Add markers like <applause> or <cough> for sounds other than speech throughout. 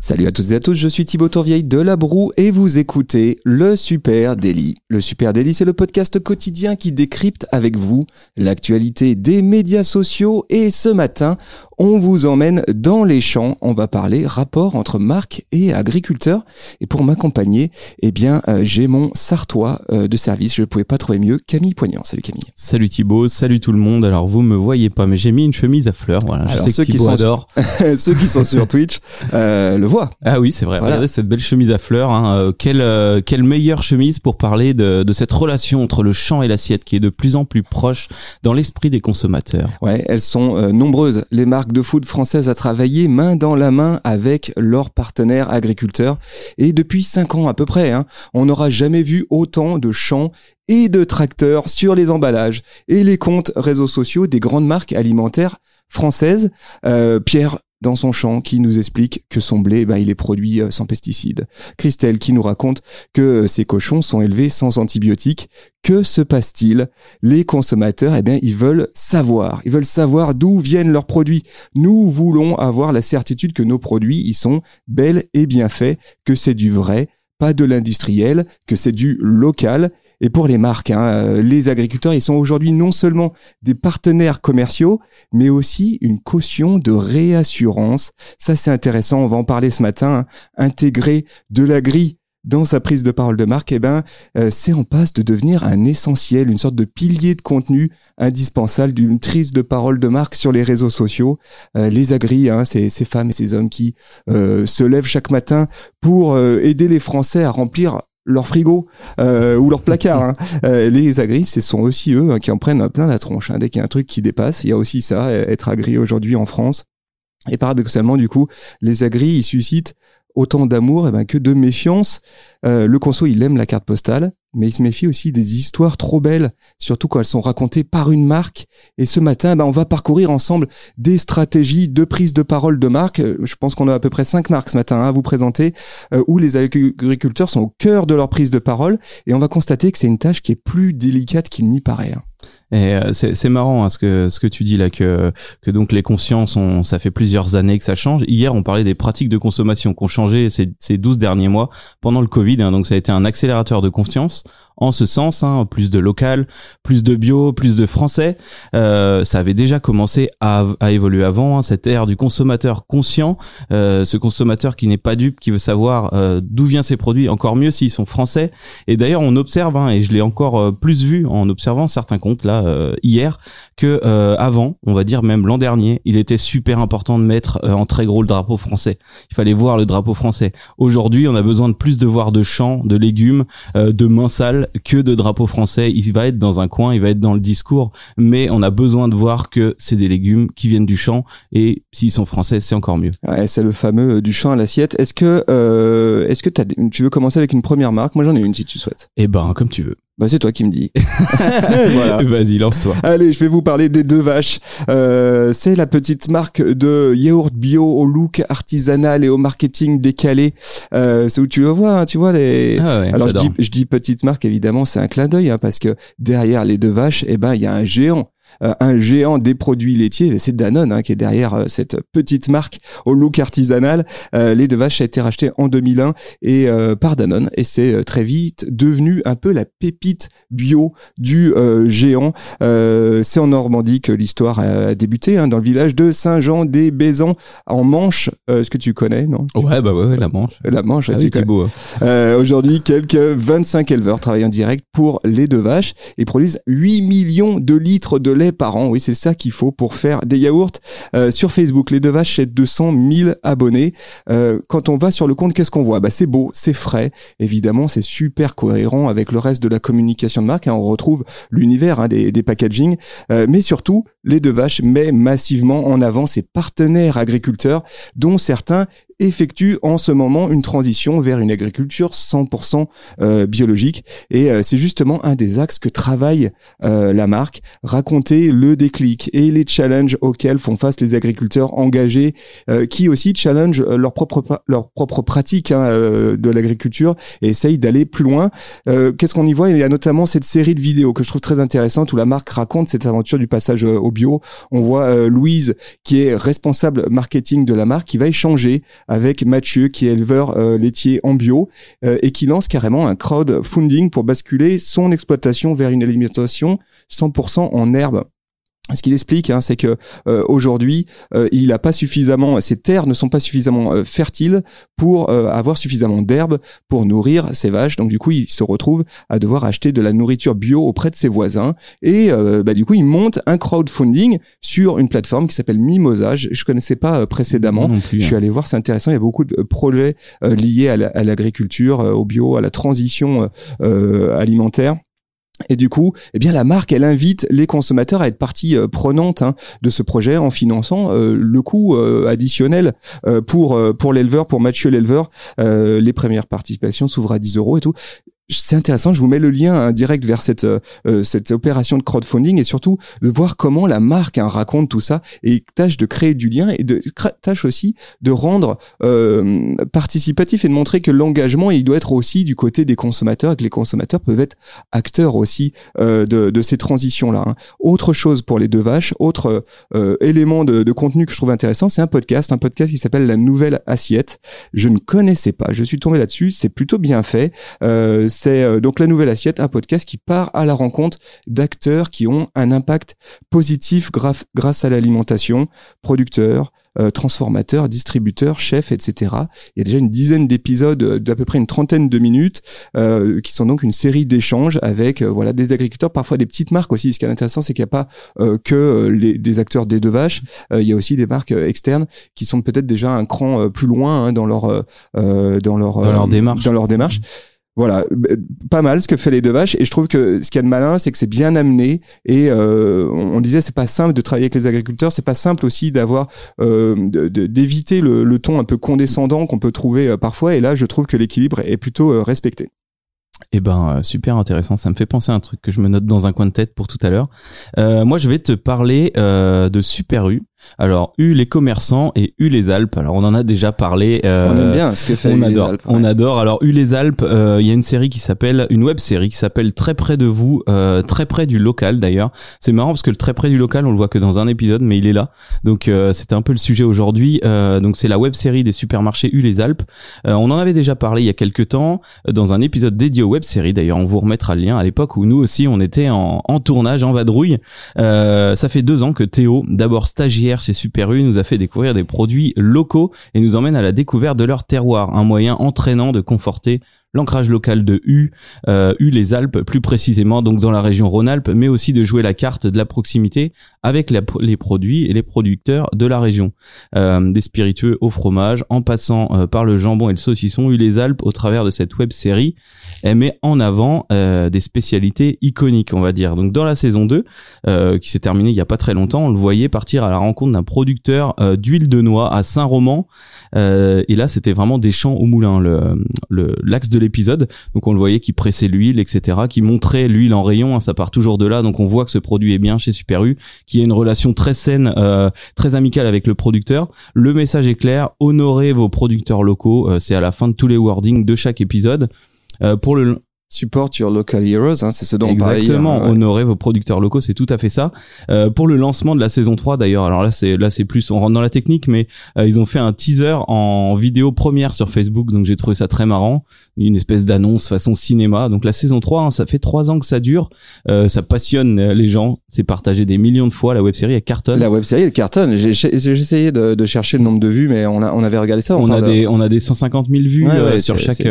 Salut à toutes et à tous, je suis Thibaut Tourvieille de La Broue et vous écoutez le Super Daily. Le Super Daily, c'est le podcast quotidien qui décrypte avec vous l'actualité des médias sociaux et ce matin, on vous emmène dans les champs. On va parler rapport entre marques et agriculteurs. Et pour m'accompagner, eh bien, euh, j'ai mon Sartois euh, de service. Je ne pouvais pas trouver mieux. Camille Poignant. Salut Camille. Salut Thibaut. Salut tout le monde. Alors vous me voyez pas, mais j'ai mis une chemise à fleurs. Voilà. Je sais ceux que qui sont adore. <laughs> Ceux qui sont sur <laughs> Twitch euh, le Ah oui, c'est vrai. Voilà. Regardez cette belle chemise à fleurs. Hein. Euh, quelle, euh, quelle meilleure chemise pour parler de, de cette relation entre le champ et l'assiette qui est de plus en plus proche dans l'esprit des consommateurs. Ouais, elles sont euh, nombreuses. Les marques de food françaises à travailler main dans la main avec leurs partenaires agriculteurs. Et depuis cinq ans à peu près, hein, on n'aura jamais vu autant de champs et de tracteurs sur les emballages et les comptes réseaux sociaux des grandes marques alimentaires françaises. Euh, Pierre dans son champ qui nous explique que son blé, ben, il est produit euh, sans pesticides. Christelle qui nous raconte que euh, ses cochons sont élevés sans antibiotiques. Que se passe-t-il? Les consommateurs, eh bien, ils veulent savoir. Ils veulent savoir d'où viennent leurs produits. Nous voulons avoir la certitude que nos produits, ils sont bels et bien faits, que c'est du vrai, pas de l'industriel, que c'est du local. Et pour les marques, hein, euh, les agriculteurs, ils sont aujourd'hui non seulement des partenaires commerciaux, mais aussi une caution de réassurance. Ça, c'est intéressant. On va en parler ce matin. hein. Intégrer de l'agri dans sa prise de parole de marque, eh ben, euh, c'est en passe de devenir un essentiel, une sorte de pilier de contenu indispensable d'une prise de parole de marque sur les réseaux sociaux. Euh, les agris, hein, ces femmes et ces hommes qui euh, se lèvent chaque matin pour euh, aider les Français à remplir leur frigo euh, ou leur placard. hein. Euh, les agris, ce sont aussi eux hein, qui en prennent plein la tronche. hein. Dès qu'il y a un truc qui dépasse, il y a aussi ça, euh, être agri aujourd'hui en France. Et paradoxalement, du coup, les agris, ils suscitent autant d'amour eh ben, que de méfiance. Euh, le conso, il aime la carte postale, mais il se méfie aussi des histoires trop belles, surtout quand elles sont racontées par une marque. Et ce matin, ben, on va parcourir ensemble des stratégies de prise de parole de marque. Euh, Je pense qu'on a à peu près cinq marques ce matin hein, à vous présenter, euh, où les agriculteurs sont au cœur de leur prise de parole. Et on va constater que c'est une tâche qui est plus délicate qu'il n'y paraît. Et euh, c'est c'est marrant hein, ce que ce que tu dis là que que donc les consciences ont ça fait plusieurs années que ça change. Hier on parlait des pratiques de consommation qui ont changé ces ces 12 derniers mois pendant le Covid hein, donc ça a été un accélérateur de conscience en ce sens hein, plus de local, plus de bio, plus de français. Euh, ça avait déjà commencé à, à évoluer avant hein, cette ère du consommateur conscient, euh, ce consommateur qui n'est pas dupe, qui veut savoir euh, d'où viennent ses produits, encore mieux s'ils sont français. Et d'ailleurs on observe hein, et je l'ai encore euh, plus vu en observant certains comptes là euh, hier que euh, avant, on va dire même l'an dernier, il était super important de mettre en très gros le drapeau français. Il fallait voir le drapeau français. Aujourd'hui, on a besoin de plus de voir de champs, de légumes, de mains sales que de drapeau français. Il va être dans un coin, il va être dans le discours, mais on a besoin de voir que c'est des légumes qui viennent du champ et s'ils sont français, c'est encore mieux. Ouais, c'est le fameux euh, du champ à l'assiette. Est-ce que, euh, est-ce que tu veux commencer avec une première marque? Moi, j'en ai une si tu souhaites. Eh ben, comme tu veux. Bah, c'est toi qui me dis. <laughs> voilà. Vas-y, lance-toi. Allez, je vais vous parler des deux vaches. Euh, c'est la petite marque de yaourt bio au look artisanal et au marketing décalé. Euh, c'est où tu le vois, hein, tu vois les. Ah ouais, Alors je dis, je dis petite marque évidemment, c'est un clin d'œil hein, parce que derrière les deux vaches, eh ben il y a un géant. Euh, un géant des produits laitiers, c'est Danone hein, qui est derrière euh, cette petite marque au look artisanal. Euh, les deux vaches a été racheté en 2001 et euh, par Danone et c'est très vite devenu un peu la pépite bio du euh, géant. C'est en Normandie que l'histoire a débuté, hein, dans le village de Saint-Jean-des-Baisans en Manche. Est-ce que tu connais, non? Ouais, bah ouais, ouais, la manche. La Manche, Ah oui, connais. Thibaut. Euh, Aujourd'hui, quelques 25 éleveurs travaillent en direct pour les deux vaches et produisent 8 millions de litres de par an. Oui, c'est ça qu'il faut pour faire des yaourts. Euh, sur Facebook, les deux vaches, c'est 200 000 abonnés. Euh, quand on va sur le compte, qu'est-ce qu'on voit? Bah, C'est beau, c'est frais. Évidemment, c'est super cohérent avec le reste de la communication de marque. hein. On retrouve l'univers hein, des, des packaging. Euh, mais surtout, les deux vaches met massivement en avant ses partenaires agriculteurs, dont certains effectue en ce moment une transition vers une agriculture 100% euh, biologique. Et euh, c'est justement un des axes que travaille euh, la marque, raconter le déclic et les challenges auxquels font face les agriculteurs engagés, qui aussi challenge leur propre leur propre pratique hein, de l'agriculture et essayent d'aller plus loin. Qu'est-ce qu'on y voit? Il y a notamment cette série de vidéos que je trouve très intéressante où la marque raconte cette aventure du passage au bio. On voit Louise qui est responsable marketing de la marque qui va échanger avec Mathieu qui est éleveur laitier en bio et qui lance carrément un crowdfunding pour basculer son exploitation vers une alimentation 100% en herbe ce qu'il explique, hein, c'est que euh, aujourd'hui, euh, il a pas suffisamment, ses terres ne sont pas suffisamment euh, fertiles pour avoir suffisamment d'herbe pour nourrir ses vaches. Donc du coup, il se retrouve à devoir acheter de la nourriture bio auprès de ses voisins. Et bah, du coup, il monte un crowdfunding sur une plateforme qui s'appelle Mimosa. Je, je connaissais pas précédemment. je suis hein. allé voir, c'est intéressant. Il y a beaucoup de projets liés à l'agriculture, au bio, à la transition alimentaire. Et du coup, eh bien la marque, elle invite les consommateurs à être partie euh, prenante hein, de ce projet en finançant euh, le coût euh, additionnel pour pour l'éleveur, pour Mathieu l'éleveur. les premières participations s'ouvrent à 10 euros et tout c'est intéressant. Je vous mets le lien hein, direct vers cette euh, cette opération de crowdfunding et surtout de voir comment la marque hein, raconte tout ça et tâche de créer du lien et de tâche aussi de rendre euh, participatif et de montrer que l'engagement il doit être aussi du côté des consommateurs et que les consommateurs peuvent être acteurs aussi euh, de, de ces transitions là. Hein. Autre chose pour les deux vaches, autre euh, élément de, de contenu que je trouve intéressant, c'est un podcast, un podcast qui s'appelle La Nouvelle Assiette. Je ne connaissais pas, je suis tombé là-dessus, c'est plutôt bien fait. Euh, c'est euh, donc la nouvelle assiette, un podcast qui part à la rencontre d'acteurs qui ont un impact positif grâce à l'alimentation, producteurs, euh, transformateurs, distributeurs, chefs, etc. Il y a déjà une dizaine d'épisodes d'à peu près une trentaine de minutes euh, qui sont donc une série d'échanges avec voilà des agriculteurs, parfois des petites marques aussi. Ce qui est intéressant, c'est qu'il n'y a pas que les, des acteurs des deux vaches. il y a aussi des marques externes qui sont peut-être déjà un cran plus loin hein, dans leur dans leur dans leur démarche. Dans leur démarche. Voilà, pas mal ce que fait les deux vaches. Et je trouve que ce qu'il y a de malin, c'est que c'est bien amené. Et euh, on disait, c'est pas simple de travailler avec les agriculteurs. C'est pas simple aussi d'avoir euh, d'éviter le, ton un peu condescendant qu'on peut trouver euh, parfois. Et là, je trouve que l'équilibre est plutôt respecté. Eh ben, super intéressant. Ça me fait penser à un truc que je me note dans un coin de tête pour tout à l'heure. moi, je vais te parler de Super U. Alors, U les commerçants et U les Alpes. Alors, on en a déjà parlé. Euh, on aime bien ce que fait on U adore, les Alpes. On adore. Alors, U les Alpes, euh, il y a une série qui s'appelle, une web série qui s'appelle Très près de vous, euh, très près du local d'ailleurs. C'est marrant parce que le très près du local, on le voit que dans un épisode, mais il est là. Donc, euh, c'était un peu le sujet aujourd'hui. Euh, donc, c'est la web série des supermarchés U les Alpes. Euh, on en avait déjà parlé il y a quelques temps dans un épisode dédié aux web séries. D'ailleurs, on vous remettra le lien à l'époque où nous aussi, on était en, en tournage, en vadrouille. ça fait deux ans que Théo, d'abord stagiaire chez Super U, nous a fait découvrir des produits locaux et nous emmène à la découverte de leur terroir, un moyen entraînant de conforter l'ancrage local de U, euh, U les Alpes plus précisément, donc dans la région Rhône-Alpes, mais aussi de jouer la carte de la proximité avec les produits et les producteurs de la région. Euh, des spiritueux au fromage, en passant euh, par le jambon et le saucisson, U les Alpes, au travers de cette web série, elle met en avant euh, des spécialités iconiques, on va dire. Donc dans la saison 2, euh, qui s'est terminée il y a pas très longtemps, on le voyait partir à la rencontre d'un producteur d'huile de noix à Saint-Roman. et là, c'était vraiment des champs au moulin, le l'axe de l'épisode. Donc on le voyait qui pressait l'huile, etc., qui montrait l'huile en rayon. Hein, ça part toujours de là. Donc on voit que ce produit est bien chez Super U, qui a une relation très saine, très amicale avec le producteur. Le message est clair honorez vos producteurs locaux. C'est à la fin de tous les wordings de chaque épisode. Euh, pour le Support your local heroes, hein, c'est ce dont Exactement, on honorer vos producteurs locaux, c'est tout à fait ça. Euh, pour le lancement de la saison 3 d'ailleurs, alors là c'est là c'est plus on rentre dans la technique mais euh, ils ont fait un teaser en vidéo première sur Facebook donc j'ai trouvé ça très marrant, une espèce d'annonce façon cinéma. Donc la saison 3, hein, ça fait trois ans que ça dure, euh, ça passionne les gens, c'est partagé des millions de fois. La web série elle cartonne. La web série elle cartonne, j'ai essayé de, de, chercher le nombre de vues mais on a on avait regardé ça, on, a des on a des 150 000 vues sur chaque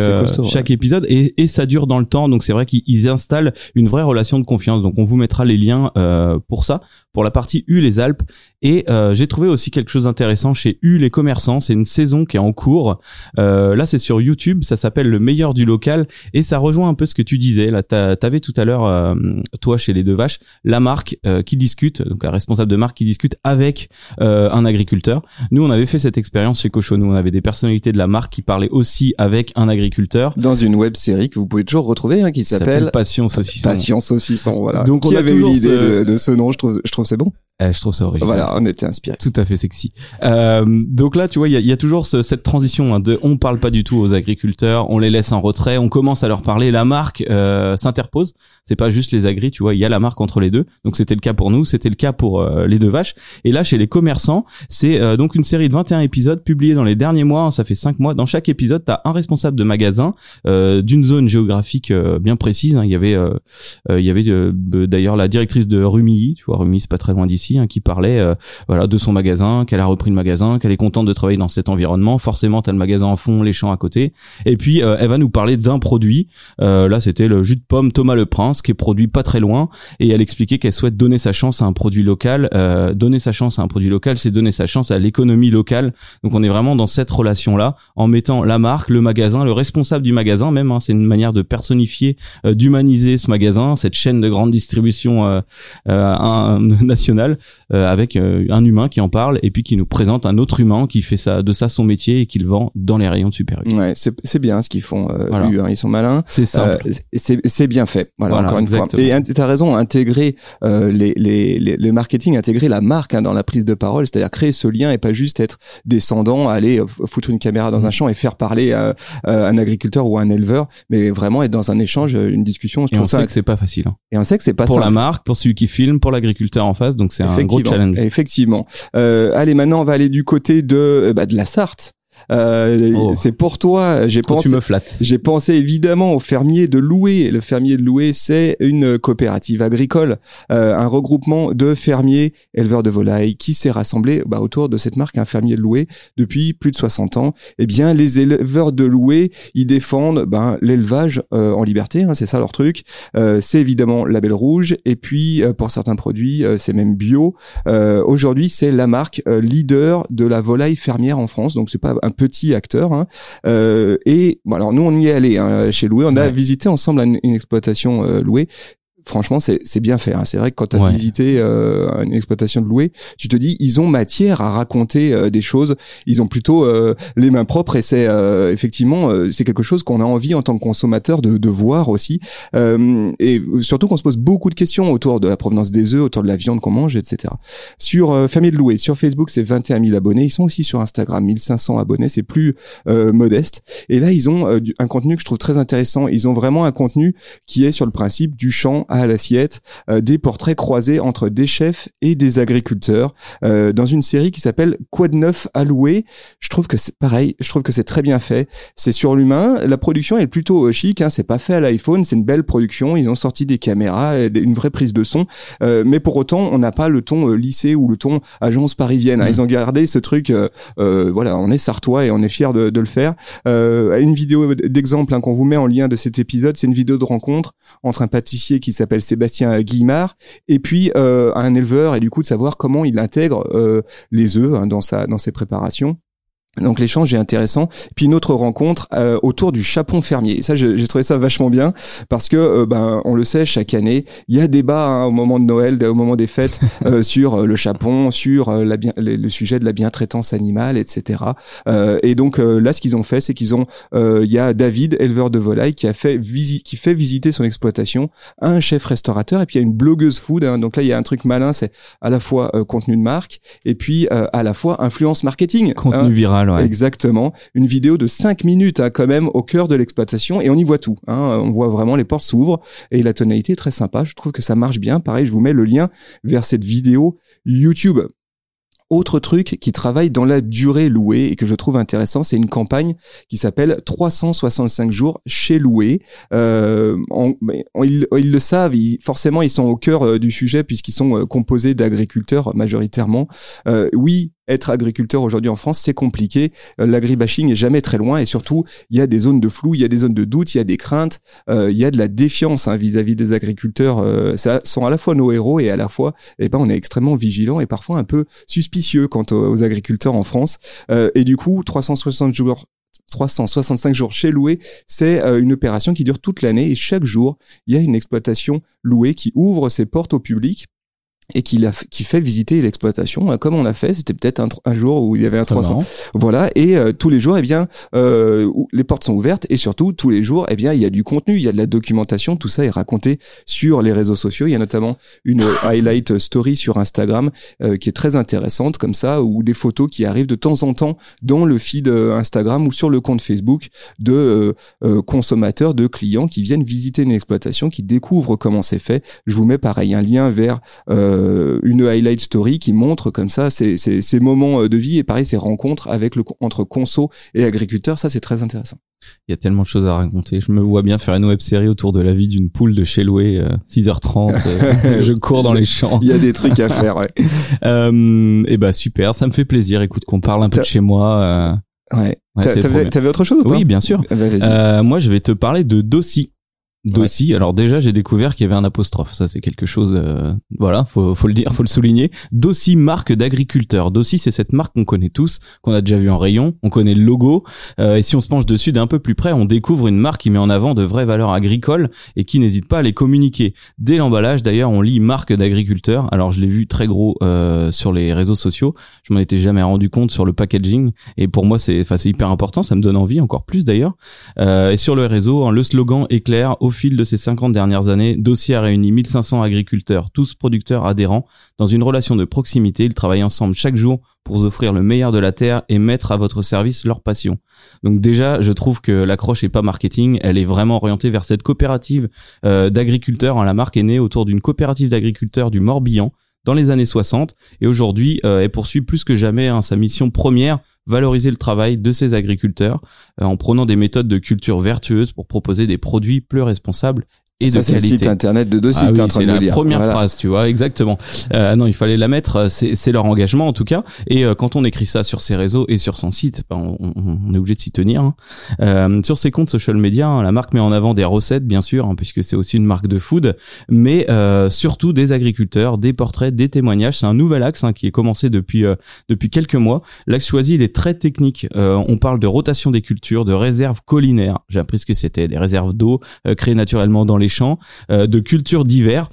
chaque épisode. Et, et ça dure dans le temps. Donc c'est vrai qu'ils installent une vraie relation de confiance. Donc on vous mettra les liens euh, pour ça, pour la partie U les Alpes. Et euh, j'ai trouvé aussi quelque chose d'intéressant chez U les commerçants. C'est une saison qui est en cours. Euh, là c'est sur YouTube. Ça s'appelle le meilleur du local et ça rejoint un peu ce que tu disais. Là t'avais tout à l'heure euh, toi chez les deux vaches la marque euh, qui discute, donc un responsable de marque qui discute avec un agriculteur. Nous on avait fait cette expérience chez Cochonou. On avait des personnalités de la marque qui parlaient aussi avec un agriculteur dans une web série que vous pouvez toujours retrouver hein, qui s'appelle Passion saucisson. Passion saucisson, voilà. Donc qui on avait eu l'idée de, de, ce nom, je trouve, je trouve c'est bon. Eh, je trouve ça original. Voilà, on était inspiré. Tout à fait sexy. Euh, donc là, tu vois, il y a, y a, toujours ce, cette transition hein, de on parle pas du tout aux agriculteurs, on les laisse en retrait, on commence à leur parler, la marque euh, s'interpose. C'est pas juste les agris, tu vois, il y a la marque entre les deux. Donc c'était le cas pour nous, c'était le cas pour euh, les deux vaches. Et là, chez les commerçants, c'est euh, donc une série de 21 épisodes publiés dans les derniers mois. Ça fait 5 mois. Dans chaque épisode, t'as un responsable de magasin euh, d'une zone géographique bien précise. Hein. Il y avait, il y avait d'ailleurs la directrice de Rumilly, tu vois, Rumilly c'est pas très loin d'ici Hein, qui parlait euh, voilà de son magasin, qu'elle a repris le magasin, qu'elle est contente de travailler dans cet environnement. Forcément, t'as le magasin en fond, les champs à côté. Et puis euh, elle va nous parler d'un produit. Euh, là, c'était le jus de pomme Thomas Le Prince, qui est produit pas très loin. Et elle expliquait qu'elle souhaite donner sa chance à un produit local. donner sa chance à un produit local, c'est donner sa chance à l'économie locale. Donc on est vraiment dans cette relation-là, en mettant la marque, le magasin, le responsable du magasin même. Hein, c'est une manière de personnifier, d'humaniser ce magasin, cette chaîne de grande distribution <laughs> nationale euh, avec euh, un humain qui en parle et puis qui nous présente un autre humain qui fait ça de ça son métier et qui le vend dans les rayons de Super U. Ouais, c'est c'est bien ce qu'ils font. Euh, hein. ils sont malins. C'est ça. c'est c'est bien fait. Voilà, encore une fois. Et tu as raison, intégrer les, les, les le marketing, intégrer la marque hein, dans la prise de parole, c'est-à-dire créer ce lien et pas juste être descendant, aller foutre une caméra dans un champ et faire parler un agriculteur ou un éleveur, mais vraiment être dans un échange, une discussion. Je et on sait que c'est pas facile. Hein. Et on sait que c'est pas pour la marque, pour celui qui filme, pour l'agriculteur en face. Donc c'est un gros challenge. Effectivement. Euh, allez, maintenant on va aller du côté de euh, bah, de la Sarthe. Euh, oh. C'est pour toi. J'ai pensé. Tu me flattes. J'ai pensé évidemment au fermier de Loué. Le fermier de Loué, c'est une coopérative agricole, euh, un regroupement de fermiers éleveurs de volailles qui s'est rassemblé bah, autour de cette marque, un fermier de Loué, depuis plus de 60 ans. Eh bien, les éleveurs de Loué, ils défendent ben, l'élevage euh, en liberté. Hein, c'est ça leur truc. Euh, c'est évidemment label rouge. Et puis, pour certains produits, c'est même bio. Aujourd'hui, c'est la marque leader de la volaille fermière en France. Donc, c'est pas un petit acteur. Hein. Euh, et bon, alors nous on y est allé hein, chez Loué, on a visité ensemble une, une exploitation euh, Loué franchement, c'est bien fait. Hein. C'est vrai que quand tu as visité euh, une exploitation de louer, tu te dis, ils ont matière à raconter euh, des choses. Ils ont plutôt euh, les mains propres et c'est effectivement, c'est quelque chose qu'on a envie en tant que consommateur de, de voir aussi. et surtout qu'on se pose beaucoup de questions autour de la provenance des œufs, autour de la viande qu'on mange, etc. Sur Famille de Louer, sur Facebook, c'est 21 000 abonnés. Ils sont aussi sur Instagram, 1500 abonnés. C'est plus modeste. Et là, ils ont un contenu que je trouve très intéressant. Ils ont vraiment un contenu qui est sur le principe du champ à l'assiette, euh, des portraits croisés entre des chefs et des agriculteurs euh, dans une série qui s'appelle Quoi de neuf à louer. Je trouve que c'est pareil, je trouve que c'est très bien fait. C'est sur l'humain, la production est plutôt euh, chic, hein, c'est pas fait à l'iPhone, c'est une belle production, ils ont sorti des caméras, une vraie prise de son, mais pour autant on n'a pas le ton lycée ou le ton agence parisienne. Hein. Mmh. Ils ont gardé ce truc, voilà, on est sartois et on est fier de, le faire. une vidéo d'exemple hein, qu'on vous met en lien de cet épisode, c'est une vidéo de rencontre entre un pâtissier qui s'appelle s'appelle Sébastien Guillemard, et puis euh, un éleveur, et du coup de savoir comment il intègre euh, les œufs hein, dans sa dans ses préparations. Donc l'échange est intéressant. Puis une autre rencontre euh, autour du chapon fermier. Et ça, j'ai trouvé ça vachement bien parce que, euh, ben, on le sait, chaque année, il y a débat hein, au moment de Noël, au moment des fêtes, <laughs> euh, sur le chapon, sur la bien, le sujet de la bientraitance animale, etc. et donc là, ce qu'ils ont fait, c'est qu'ils ont, il y a David, éleveur de volaille, qui a fait qui fait visiter son exploitation à un chef restaurateur et puis il y a une blogueuse food. Hein. donc là, il y a un truc malin, c'est à la fois contenu de marque et puis à la fois influence marketing. Contenu hein. viral. Exactement. Une vidéo de 5 minutes hein, quand même au cœur de l'exploitation et on y voit tout. Hein. On voit vraiment les portes s'ouvrent et la tonalité est très sympa. Je trouve que ça marche bien. Pareil, je vous mets le lien vers cette vidéo YouTube. Autre truc qui travaille dans la durée louée et que je trouve intéressant, c'est une campagne qui s'appelle 365 jours chez loué. Euh, ils, le savent, forcément ils sont au cœur euh, du sujet puisqu'ils sont euh, composés d'agriculteurs majoritairement. Euh, oui, être agriculteur aujourd'hui en France, c'est compliqué. Euh, l'agribashing est jamais très loin et surtout, il y a des zones de flou, il y a des zones de doute, il y a des craintes, euh, il y a de la défiance hein, vis-à-vis des agriculteurs. Euh, ça sont à la fois nos héros et à la fois, eh ben, on est extrêmement vigilant et parfois un peu suspicieux quant aux, agriculteurs en France. et du coup, 360 jours 365 jours chez Loué, c'est une opération qui dure toute l'année et chaque jour, il y a une exploitation louée qui ouvre ses portes au public et qui, a, qui fait visiter l'exploitation euh, comme on l'a fait. C'était peut-être un, un, jour où il y avait un 300 voilà et euh, tous les jours eh bien euh, les portes sont ouvertes et surtout tous les jours eh bien il y a du contenu il y a de la documentation. Tout ça est raconté sur les réseaux sociaux. Il y a notamment une <laughs> highlight story sur Instagram qui est très intéressante comme ça ou des photos qui arrivent de temps en temps dans le feed Instagram ou sur le compte Facebook de consommateurs de clients qui viennent visiter une exploitation qui découvrent comment c'est fait. Je vous mets pareil un lien vers euh, une highlight story qui montre comme ça ces, ces, ces, moments euh, de vie et pareil ces rencontres avec le entre conso et agriculteurs. Ça, c'est très intéressant. Il y a tellement de choses à raconter. Je me vois bien faire une web série autour de la vie d'une poule de chez Loué, 6h30. Euh, <laughs> je cours dans les champs. Il y a des trucs à faire, ouais. <laughs> euh, et bah super, ça me fait plaisir. Écoute, qu'on parle un peu de chez moi. Ouais. ouais T'avais autre chose ou pas? Oui, bien sûr. Bah, moi, je vais te parler de Dossi. Dossi. Alors déjà, j'ai découvert qu'il y avait un apostrophe. Ça, c'est quelque chose. Euh, voilà, faut, faut le dire, faut le souligner. Dossi, marque d'agriculteur. Dossi, c'est cette marque qu'on connaît tous, qu'on a déjà vu en rayon. On connaît le logo. Euh, et si on se penche dessus d'un peu plus près, on découvre une marque qui met en avant de vraies valeurs agricoles et qui n'hésite pas à les communiquer. Dès l'emballage, d'ailleurs, on lit marque d'agriculteur. Alors, je l'ai vu très gros euh, sur les réseaux sociaux. Je m'en étais jamais rendu compte sur le packaging. Et pour moi, c'est, c'est hyper important. Ça me donne envie encore plus d'ailleurs. et sur le réseau, hein, le slogan est clair fil de ces 50 dernières années, Dossier a réuni 1500 agriculteurs, tous producteurs adhérents. Dans une relation de proximité, ils travaillent ensemble chaque jour pour offrir le meilleur de la terre et mettre à votre service leur passion. Donc déjà, je trouve que l'accroche est pas marketing, elle est vraiment orientée vers cette coopérative euh, d'agriculteurs. La marque est née autour d'une coopérative d'agriculteurs du Morbihan dans les années 60 et aujourd'hui euh, elle poursuit plus que jamais hein, sa mission première valoriser le travail de ces agriculteurs euh, en prenant des méthodes de culture vertueuses pour proposer des produits plus responsables et ça, de qualité. C'est le site internet de Dossi ah oui, en train de la première phrase, tu vois, exactement. Euh, non, il fallait la mettre. Euh, c'est leur engagement en tout cas. Et euh, quand on écrit ça sur ses réseaux et sur son site, ben, on, on, est obligé de s'y tenir. Hein. Euh, sur ses comptes social media, hein, la marque met en avant des recettes, bien sûr, hein, puisque c'est aussi une marque de food, mais euh, surtout des agriculteurs, des portraits, des témoignages. C'est un nouvel axe hein, qui est commencé depuis depuis quelques mois. L'axe choisi, il est très technique. on parle de rotation des cultures, de réserves collinaires. J'ai appris ce que c'était, des réserves d'eau créées naturellement dans les champs, euh, de cultures divers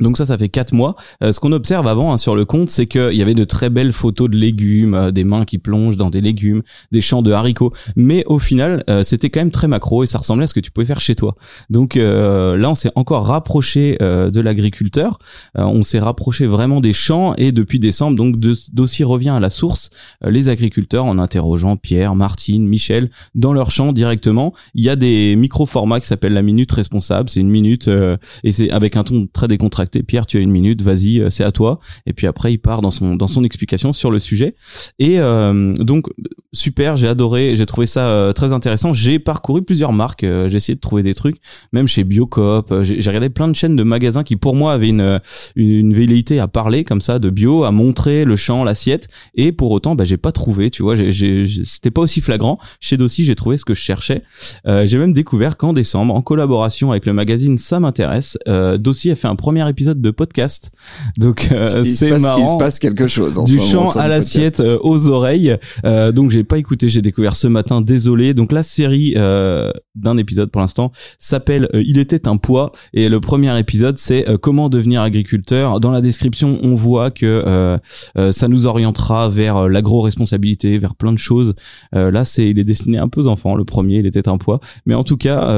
donc ça, ça fait quatre mois. Euh, ce qu'on observe avant hein, sur le compte, c'est qu'il y avait de très belles photos de légumes, euh, des mains qui plongent dans des légumes, des champs de haricots. Mais au final, euh, c'était quand même très macro et ça ressemblait à ce que tu pouvais faire chez toi. Donc là, on s'est encore rapproché de l'agriculteur. on s'est rapproché vraiment des champs et depuis décembre, donc dossier revient à la source. les agriculteurs, en interrogeant Pierre, Martine, Michel, dans leur champ directement, il y a des micro-formats qui s'appellent la minute responsable. C'est une minute et c'est avec un ton très décontracté Pierre, tu as une minute, vas-y, euh, c'est à toi. Et puis après, il part dans son dans son explication sur le sujet. Et euh, donc super, j'ai adoré, j'ai trouvé ça euh, très intéressant. J'ai parcouru plusieurs marques, j'ai essayé de trouver des trucs, même chez Biocoop. J'ai regardé plein de chaînes de magasins qui pour moi avaient une une, velléité à parler comme ça de bio, à montrer le champ, l'assiette. Et pour autant, bah, j'ai pas trouvé. Tu vois, c'était pas aussi flagrant. Chez Dossi, j'ai trouvé ce que je cherchais. j'ai même découvert qu'en décembre, en collaboration avec le magazine Ça m'intéresse, Dossi a fait un premier épisode de podcast. Donc euh, c'est marrant. Il se passe quelque chose. En du chant à l'assiette euh, aux oreilles. Euh, donc j'ai pas écouté, j'ai découvert ce matin. Désolé. Donc la série d'un épisode pour l'instant s'appelle Il était un poids et le premier épisode c'est comment devenir agriculteur. Dans la description on voit que ça nous orientera vers l'agro-responsabilité, vers plein de choses. là c'est il est destiné un peu aux. Le premier il était un poids. Mais en tout cas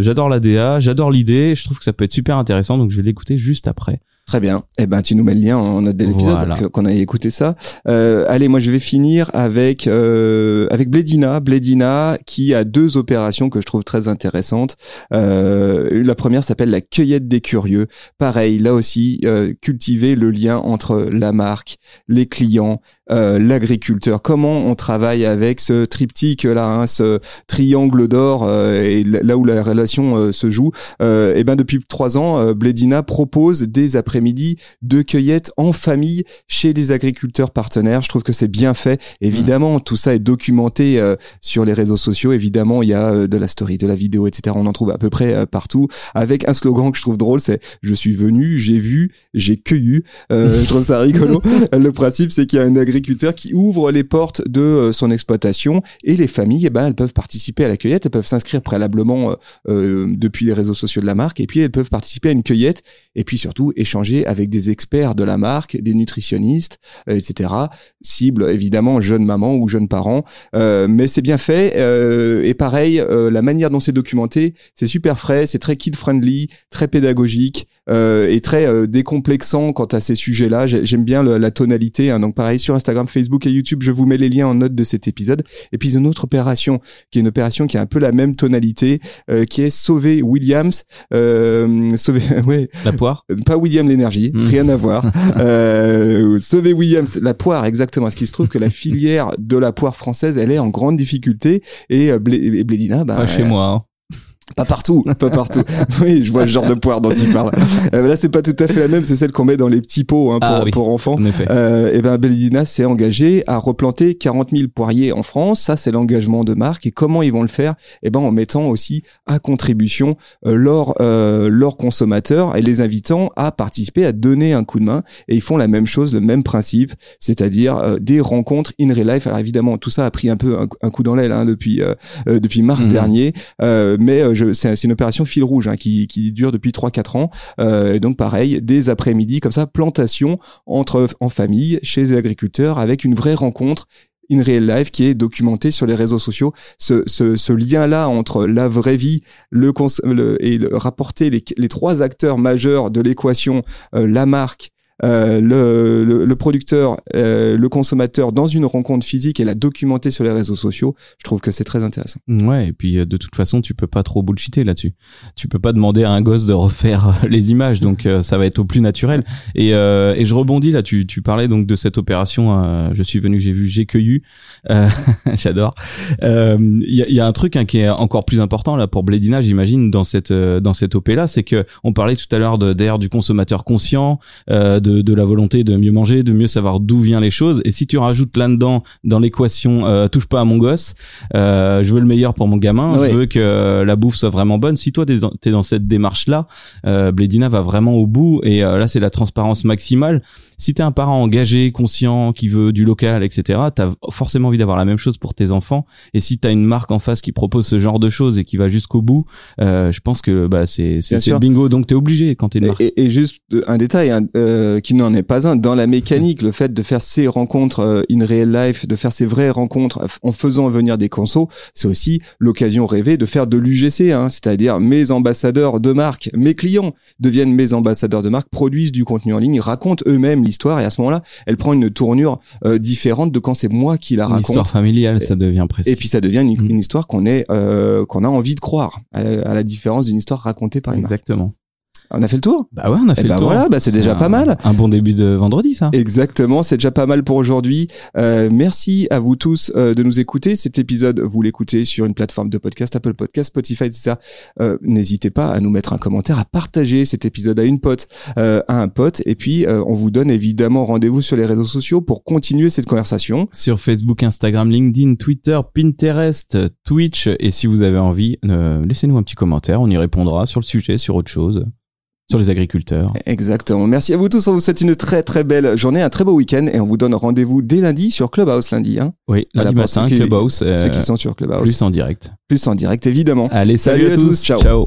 j'adore la DA, j'adore l'idée. Je trouve que ça peut être super intéressant donc je vais l'écouter juste après. Très bien. Eh ben, tu nous mets le lien en note de l'épisode qu'on a écouté ça. Euh, allez, moi je vais finir avec euh, avec Bledina, Bledina qui a deux opérations que je trouve très intéressantes. Euh, la première s'appelle la cueillette des curieux. Pareil, là aussi euh, cultiver le lien entre la marque, les clients, euh, l'agriculteur. Comment on travaille avec ce triptyque là, hein, ce triangle d'or euh, et là où la relation se joue. et eh ben depuis trois ans, Bledina propose des après après-midi de cueillette en famille chez des agriculteurs partenaires. Je trouve que c'est bien fait. Évidemment, tout ça est documenté euh, sur les réseaux sociaux. Évidemment, il y a euh, de la story, de la vidéo, etc. On en trouve à peu près euh, partout. Avec un slogan que je trouve drôle, c'est "Je suis venu, j'ai vu, j'ai cueilli". je trouve ça rigolo. <laughs> Le principe, c'est qu'il y a un agriculteur qui ouvre les portes de son exploitation et les familles, eh ben, elles peuvent participer à la cueillette. Elles peuvent s'inscrire préalablement depuis les réseaux sociaux de la marque et puis elles peuvent participer à une cueillette et puis surtout échanger avec des experts de la marque, des nutritionnistes, etc. Cible évidemment jeunes mamans ou jeunes parents, mais c'est bien fait. Euh, et pareil, euh, la manière dont c'est documenté, c'est super frais, c'est très kid friendly, très pédagogique euh, et très euh, décomplexant quant à ces sujets-là. J'aime bien la tonalité. Hein. Donc pareil sur Instagram, Facebook et YouTube, je vous mets les liens en note de cet épisode. Et puis une autre opération qui est une opération qui a un peu la même tonalité, qui est Sauver Williams. sauver, <laughs> ouais. La poire? Pas William l'énergie, hmm. rien à voir. <laughs> sauver Williams, la poire exactement. Ce qui se trouve que la <laughs> filière de la poire française, elle est en grande difficulté? Et, euh, Blédina, bah, pas chez moi. Hein. Pas partout, <laughs> pas partout. oui, je vois le genre de poire dont il parle. Euh, là, c'est pas tout à fait la même, c'est celle qu'on met dans les petits pots hein, pour, ah pour enfants. Euh, et ben, Bellidina s'est engagé à replanter 40 000 poiriers en France. Ça, c'est l'engagement de marque. Et comment ils vont le faire? Et ben, en mettant aussi à contribution euh, leurs euh, leurs consommateurs et les invitant à participer, à donner un coup de main. Et ils font la même chose, le même principe, c'est-à-dire euh, des rencontres in real life. Alors évidemment, tout ça a pris un peu un, coup dans l'aile hein, depuis depuis mars mmh. dernier, mais c'est une opération fil rouge hein, qui, qui, dure depuis 3-4 ans. Euh, et donc pareil, des après-midi comme ça, plantation entre en famille chez les agriculteurs avec une vraie rencontre in real life qui est documentée sur les réseaux sociaux. Ce, ce, ce lien-là entre la vraie vie le, et le, rapporter les, les, trois acteurs majeurs de l'équation, euh, la marque, euh, le, le, producteur, euh, le consommateur dans une rencontre physique et la documenter sur les réseaux sociaux, je trouve que c'est très intéressant. Ouais, et puis euh, de toute façon, tu peux pas trop bullshiter là-dessus. Tu peux pas demander à un gosse de refaire les images, donc ça va être au plus naturel. Et, et je rebondis là, tu, tu parlais donc de cette opération. je suis venu, j'ai vu, j'ai cueilli. <laughs> J'adore. Il y, a, y, a, un truc hein, qui est encore plus important là pour Blédina, j'imagine, dans cette dans cette op là, c'est que on parlait tout à l'heure d'air du consommateur conscient. de de, la volonté de mieux manger, de mieux savoir d'où viennent les choses. Et si tu rajoutes là-dedans, dans l'équation, euh, touche pas à mon gosse, euh, je veux le meilleur pour mon gamin, je veux que la bouffe soit vraiment bonne. Si toi t'es es dans cette démarche-là, euh, Blédina va vraiment au bout. Et euh, là, c'est la transparence maximale si t'es un parent engagé, conscient, qui veut du local, etc., t'as forcément envie d'avoir la même chose pour tes enfants. Et si t'as une marque en face qui propose ce genre de choses et qui va jusqu'au bout, euh, je pense que bah c'est bingo. Donc t'es obligé quand t'es une marque. Et, juste un détail euh, qui n'en est pas un dans la mécanique, le fait de faire ces rencontres euh, in real life, de faire ces vraies rencontres en faisant venir des consos, c'est aussi l'occasion rêvée de faire de l'UGC, hein, c'est-à-dire mes ambassadeurs de marque, mes clients deviennent mes ambassadeurs de marque, produisent du contenu en ligne, racontent eux-mêmes histoire et à ce moment-là, elle prend une tournure euh, différente de quand c'est moi qui la raconte. Histoire familiale, ça devient presque. Et puis ça devient une, mm. histoire qu'on est euh, qu'on a envie de croire, à, la différence d'une histoire racontée par une Exactement. On a fait le tour? Bah ouais, on a fait eh le bah tour. Voilà, bah c'est déjà pas mal. Un bon début de vendredi, ça. Exactement, c'est déjà pas mal pour aujourd'hui. Euh, merci à vous tous euh, de nous écouter. Cet épisode, vous l'écoutez sur une plateforme de podcast, Apple Podcast, Spotify, etc. Euh, N'hésitez pas à nous mettre un commentaire, à partager cet épisode à une pote, euh, à un pote. Et puis, euh, on vous donne évidemment rendez-vous sur les réseaux sociaux pour continuer cette conversation. Sur Facebook, Instagram, LinkedIn, Twitter, Pinterest, Twitch. Et si vous avez envie, laissez-nous un petit commentaire. On y répondra sur le sujet, sur autre chose sur les agriculteurs. Exactement. Merci à vous tous. On vous souhaite une très très belle journée, un très beau week-end et on vous donne rendez-vous dès lundi sur Clubhouse lundi. Hein. Oui, lundi matin, Clubhouse. ceux qui sont sur Clubhouse. Plus en direct. Plus en direct, évidemment. Allez, salut, à, tous. Ciao. Ciao.